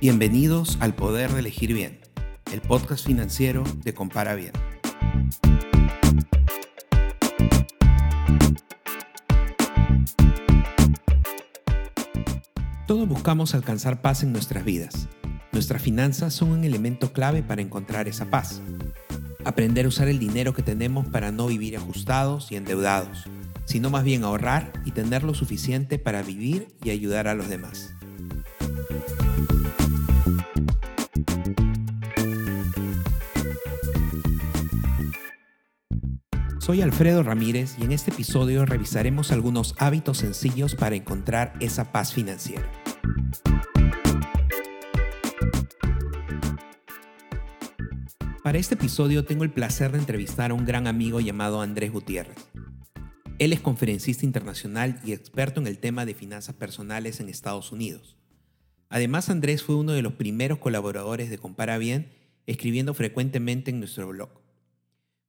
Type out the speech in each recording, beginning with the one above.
Bienvenidos al Poder de Elegir Bien, el podcast financiero de Compara Bien. Todos buscamos alcanzar paz en nuestras vidas. Nuestras finanzas son un elemento clave para encontrar esa paz. Aprender a usar el dinero que tenemos para no vivir ajustados y endeudados, sino más bien ahorrar y tener lo suficiente para vivir y ayudar a los demás. Soy Alfredo Ramírez y en este episodio revisaremos algunos hábitos sencillos para encontrar esa paz financiera. Para este episodio tengo el placer de entrevistar a un gran amigo llamado Andrés Gutiérrez. Él es conferencista internacional y experto en el tema de finanzas personales en Estados Unidos. Además, Andrés fue uno de los primeros colaboradores de Compara Bien, escribiendo frecuentemente en nuestro blog.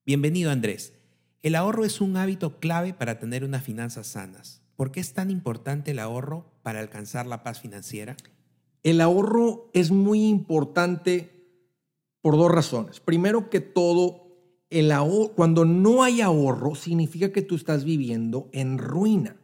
Bienvenido Andrés. El ahorro es un hábito clave para tener unas finanzas sanas. ¿Por qué es tan importante el ahorro para alcanzar la paz financiera? El ahorro es muy importante por dos razones. Primero que todo, el cuando no hay ahorro, significa que tú estás viviendo en ruina.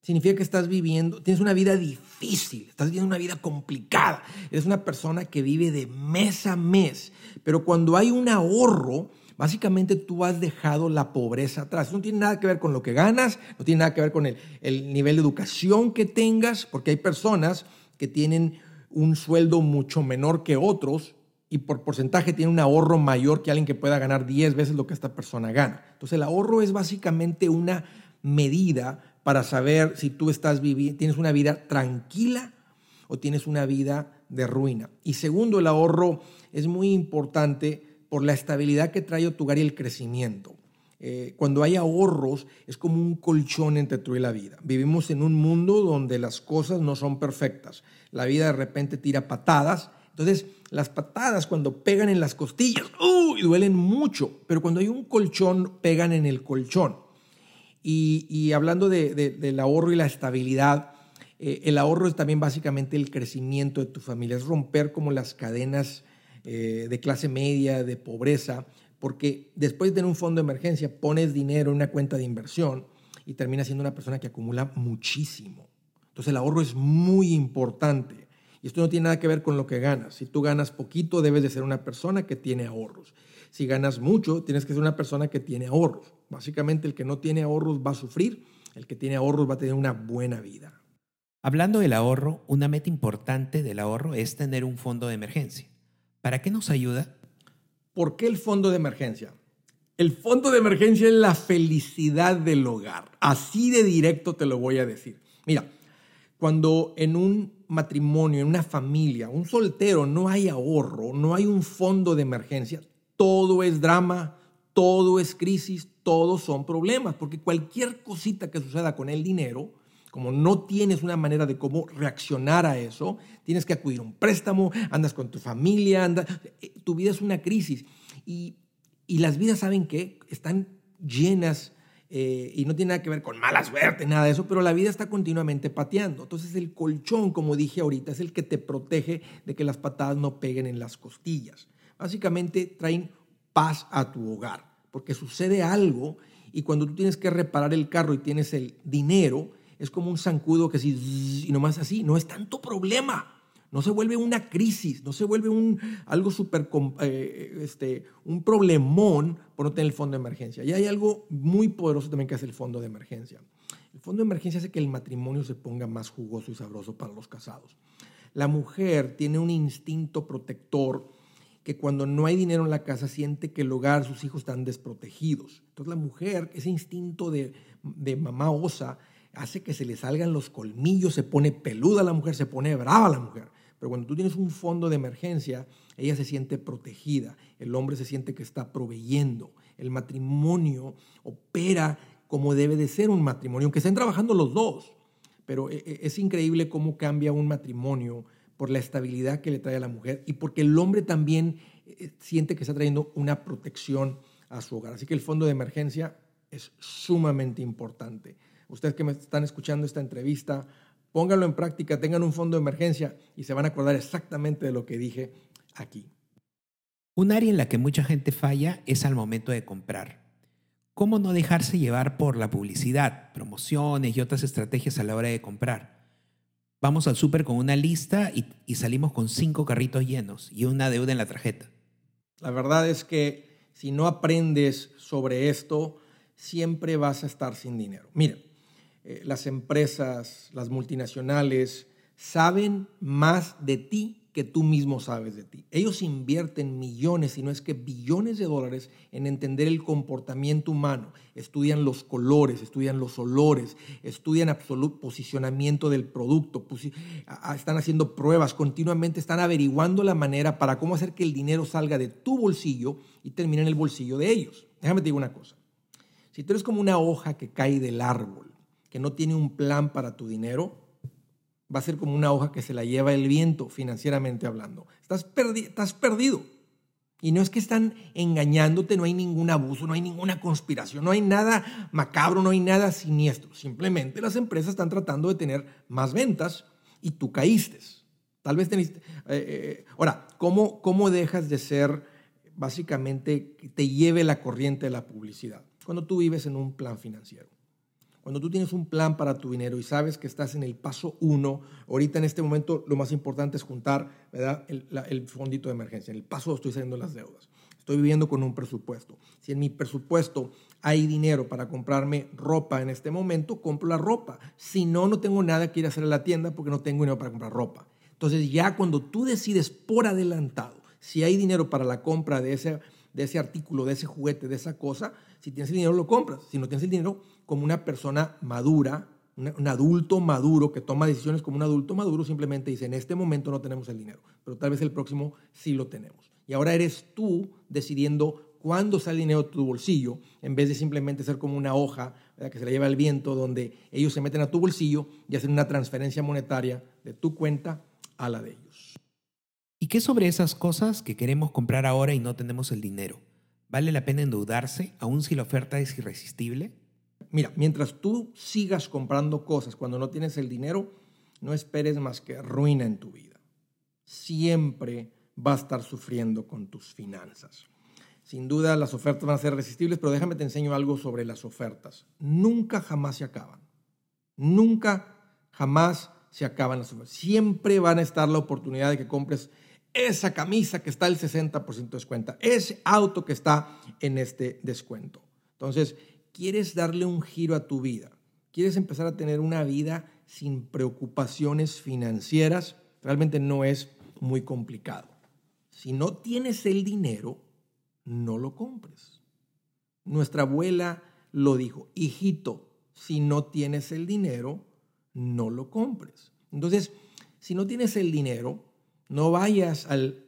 Significa que estás viviendo, tienes una vida difícil, estás viviendo una vida complicada. Eres una persona que vive de mes a mes. Pero cuando hay un ahorro, básicamente tú has dejado la pobreza atrás. No tiene nada que ver con lo que ganas, no tiene nada que ver con el, el nivel de educación que tengas, porque hay personas que tienen un sueldo mucho menor que otros y por porcentaje tiene un ahorro mayor que alguien que pueda ganar 10 veces lo que esta persona gana. Entonces el ahorro es básicamente una medida para saber si tú estás viviendo, tienes una vida tranquila o tienes una vida de ruina. Y segundo, el ahorro es muy importante por la estabilidad que trae tu hogar y el crecimiento. Eh, cuando hay ahorros es como un colchón entre tú y la vida. Vivimos en un mundo donde las cosas no son perfectas. La vida de repente tira patadas entonces, las patadas cuando pegan en las costillas, ¡uy! duelen mucho, pero cuando hay un colchón, pegan en el colchón. Y, hablando del ahorro y la estabilidad, eh, el ahorro es también básicamente el crecimiento de tu familia, es romper como las cadenas eh, de clase media, de pobreza, porque después de tener un fondo de emergencia, pones dinero en una cuenta de inversión y terminas siendo una persona que acumula muchísimo. Entonces el ahorro es muy importante. Y esto no tiene nada que ver con lo que ganas. Si tú ganas poquito, debes de ser una persona que tiene ahorros. Si ganas mucho, tienes que ser una persona que tiene ahorros. Básicamente el que no tiene ahorros va a sufrir, el que tiene ahorros va a tener una buena vida. Hablando del ahorro, una meta importante del ahorro es tener un fondo de emergencia. ¿Para qué nos ayuda? ¿Por qué el fondo de emergencia? El fondo de emergencia es la felicidad del hogar. Así de directo te lo voy a decir. Mira, cuando en un matrimonio, en una familia, un soltero, no hay ahorro, no hay un fondo de emergencia, todo es drama, todo es crisis, todos son problemas, porque cualquier cosita que suceda con el dinero, como no tienes una manera de cómo reaccionar a eso, tienes que acudir a un préstamo, andas con tu familia, andas, eh, tu vida es una crisis. Y, y las vidas, ¿saben qué? Están llenas eh, y no tiene nada que ver con mala suerte, nada de eso, pero la vida está continuamente pateando. Entonces el colchón, como dije ahorita, es el que te protege de que las patadas no peguen en las costillas. Básicamente traen paz a tu hogar, porque sucede algo y cuando tú tienes que reparar el carro y tienes el dinero, es como un zancudo que si y nomás así, no es tanto problema no se vuelve una crisis, no se vuelve un, algo súper, eh, este, un problemón por no tener el fondo de emergencia. Y hay algo muy poderoso también que es el fondo de emergencia. El fondo de emergencia hace que el matrimonio se ponga más jugoso y sabroso para los casados. La mujer tiene un instinto protector que cuando no hay dinero en la casa siente que el hogar, sus hijos están desprotegidos. Entonces la mujer, ese instinto de, de mamá osa, hace que se le salgan los colmillos, se pone peluda la mujer, se pone brava la mujer. Pero cuando tú tienes un fondo de emergencia, ella se siente protegida, el hombre se siente que está proveyendo, el matrimonio opera como debe de ser un matrimonio, aunque estén trabajando los dos. Pero e, e, es increíble cómo cambia un matrimonio por la estabilidad que le trae a la mujer y porque el hombre también eh, siente que está trayendo una protección a su hogar. Así que el fondo de emergencia es sumamente importante. Ustedes que me están escuchando esta entrevista, Pónganlo en práctica, tengan un fondo de emergencia y se van a acordar exactamente de lo que dije aquí. Un área en la que mucha gente falla es al momento de comprar. ¿Cómo no dejarse llevar por la publicidad, promociones y otras estrategias a la hora de comprar? Vamos al súper con una lista y, y, salimos con cinco carritos llenos y una deuda en la tarjeta. La verdad es que si no aprendes sobre esto, siempre vas a estar sin dinero. Mira, eh, las empresas, las multinacionales, saben más de ti que tú mismo sabes de ti. Ellos invierten millones, si no es que billones de dólares en entender el comportamiento humano. Estudian los colores, estudian los olores, estudian absoluto posicionamiento del producto, están haciendo pruebas, continuamente están averiguando la manera para cómo hacer que el dinero salga de tu bolsillo y termine en el bolsillo de ellos. Déjame te digo una cosa. Si tú eres como una hoja que cae del árbol, que no tiene un plan para tu dinero, va a ser como una hoja que se la lleva el viento financieramente hablando. Estás, estás perdido. Y no es que están engañándote, no hay ningún abuso, no hay ninguna conspiración, no hay nada macabro, no hay nada siniestro. Simplemente las empresas están tratando de tener más ventas y tú caíste. Tal vez teniste... Eh, eh, ahora, ¿cómo, ¿cómo dejas de ser básicamente que te lleve la corriente de la publicidad? Cuando tú vives en un plan financiero. Cuando tú tienes un plan para tu dinero y sabes que estás en el paso uno, ahorita en este momento lo más importante es juntar ¿verdad? El, fondito de emergencia. En el paso dos estoy saliendo las deudas. Estoy viviendo con un presupuesto. Si en mi presupuesto hay dinero para comprarme ropa en este momento, compro la ropa. Si no, no tengo nada que ir a hacer a la tienda porque no tengo dinero para comprar ropa. Entonces ya cuando tú decides por adelantado si hay dinero para la compra de ese, de ese artículo, de ese juguete, de esa cosa, si tienes el dinero lo compras. Si no tienes el dinero, como una persona madura, un adulto maduro que toma decisiones como un adulto maduro, simplemente dice, en este momento no tenemos el dinero, pero tal vez el próximo sí lo tenemos. Y ahora eres tú decidiendo cuándo sale dinero de tu bolsillo, en vez de simplemente ser como una hoja que se la lleva el viento, donde ellos se meten a tu bolsillo y hacen una transferencia monetaria de tu cuenta a la de ellos. ¿Y qué sobre esas cosas que queremos comprar ahora y no tenemos el dinero? ¿Vale la pena endeudarse aun si la oferta es irresistible? Mira, mientras tú sigas comprando cosas cuando no tienes el dinero, no esperes más que ruina en tu vida. Siempre va a estar sufriendo con tus finanzas. Sin duda las ofertas van a ser resistibles, pero déjame te enseño algo sobre las ofertas. Nunca jamás se acaban. Nunca jamás se acaban las ofertas. Siempre van a estar la oportunidad de que compres esa camisa que está al 60% de descuento, ese auto que está en este descuento. Entonces, quieres darle un giro a tu vida, quieres empezar a tener una vida sin preocupaciones financieras, realmente no es muy complicado. Si no tienes el dinero, no lo compres. Nuestra abuela lo dijo, hijito, si no tienes el dinero, no lo compres. Entonces, si no tienes el dinero, no vayas al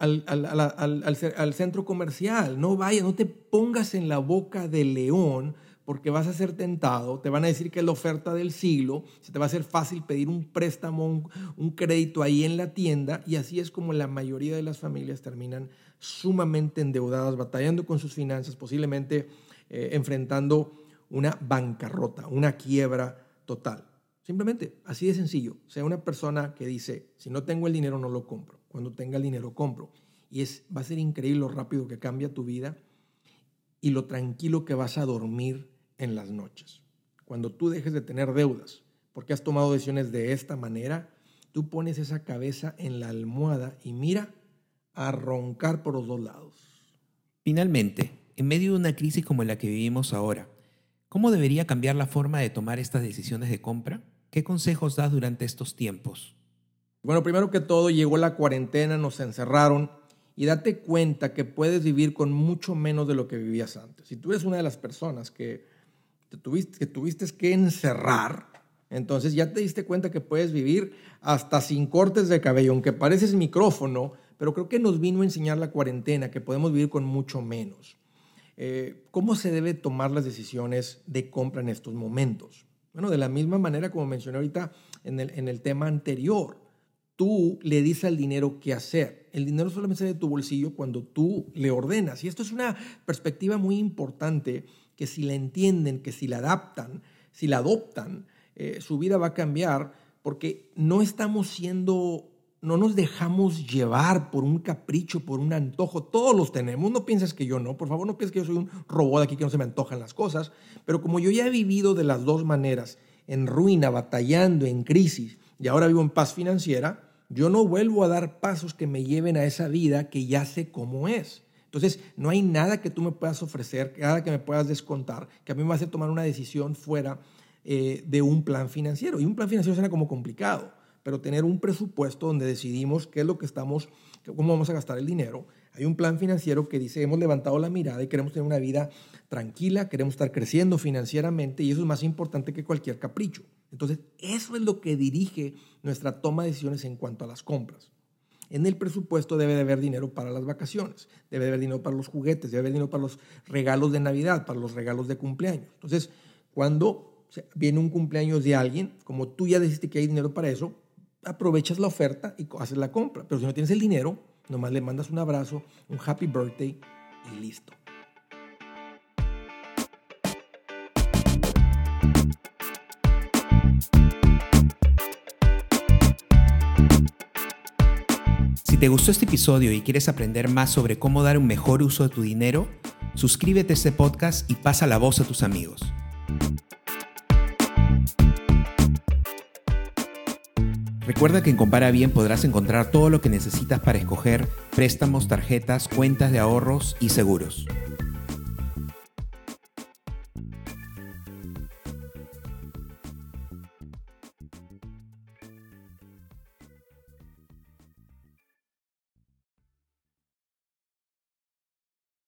al, centro comercial. No vayas, no te pongas en la boca del león porque vas a ser tentado, te van a decir que es la oferta del siglo, se te va a hacer fácil pedir un préstamo, un, crédito ahí en la tienda y así es como la mayoría de las familias terminan sumamente endeudadas, batallando con sus finanzas, posiblemente eh, enfrentando una bancarrota, una quiebra total. Simplemente, así de sencillo. Sea una persona que dice, si no tengo el dinero no lo compro. Cuando tenga el dinero compro. Y es, va a ser increíble lo rápido que cambia tu vida y lo tranquilo que vas a dormir en las noches. Cuando tú dejes de tener deudas porque has tomado decisiones de esta manera, tú pones esa cabeza en la almohada y mira a roncar por los dos lados. Finalmente, en medio de una crisis como la que vivimos ahora, ¿cómo debería cambiar la forma de tomar estas decisiones de compra? ¿Qué consejos das durante estos tiempos? Bueno, primero que todo llegó la cuarentena, nos encerraron y date cuenta que puedes vivir con mucho menos de lo que vivías antes. Si tú eres una de las personas que, te tuviste, que tuviste que encerrar, entonces ya te diste cuenta que puedes vivir hasta sin cortes de cabello, aunque pareces micrófono, pero creo que nos vino a enseñar la cuarentena que podemos vivir con mucho menos. Eh, ¿Cómo se debe tomar las decisiones de compra en estos momentos? Bueno, de la misma manera como mencioné ahorita en el, en el tema anterior tú le dices al dinero qué hacer. El dinero solamente sale de tu bolsillo cuando tú le ordenas. Y esto es una perspectiva muy importante que si la entienden, que si la adaptan, si la adoptan, eh, su vida va a cambiar porque no estamos siendo no nos dejamos llevar por un capricho, por un antojo. Todos los tenemos. No pienses que yo no. Por favor, no pienses que yo soy un robot aquí que no se me antojan las cosas. Pero como yo ya he vivido de las dos maneras, en ruina, batallando, en crisis, y ahora vivo en paz financiera, yo no vuelvo a dar pasos que me lleven a esa vida que ya sé cómo es. Entonces, no hay nada que tú me puedas ofrecer, nada que me puedas descontar, que a mí me hace tomar una decisión fuera eh, de un plan financiero. Y un plan financiero suena como complicado pero tener un presupuesto donde decidimos qué es lo que estamos, cómo vamos a gastar el dinero. Hay un plan financiero que dice, hemos levantado la mirada y queremos tener una vida tranquila, queremos estar creciendo financieramente y eso es más importante que cualquier capricho. Entonces, eso es lo que dirige nuestra toma de decisiones en cuanto a las compras. En el presupuesto debe de haber dinero para las vacaciones, debe de haber dinero para los juguetes, debe haber dinero para los regalos de Navidad, para los regalos de cumpleaños. Entonces, cuando viene un cumpleaños de alguien, como tú ya decidiste que hay dinero para eso, aprovechas la oferta y haces la compra. Pero si no tienes el dinero, nomás le mandas un abrazo, un happy birthday y listo. Si te gustó este episodio y quieres aprender más sobre cómo dar un mejor uso de tu dinero, suscríbete a este podcast y pasa la voz a tus amigos. Recuerda que en Compara Bien podrás encontrar todo lo que necesitas para escoger préstamos, tarjetas, cuentas de ahorros y seguros.